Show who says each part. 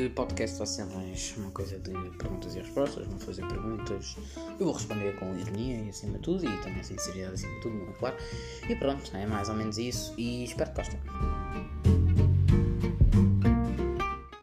Speaker 1: Este podcast vai ser mais uma coisa de perguntas e respostas. Vão fazer perguntas, eu vou responder com ironia e acima de tudo, e também sinceridade acima de tudo, muito é claro. E pronto, é mais ou menos isso. E espero que gostem.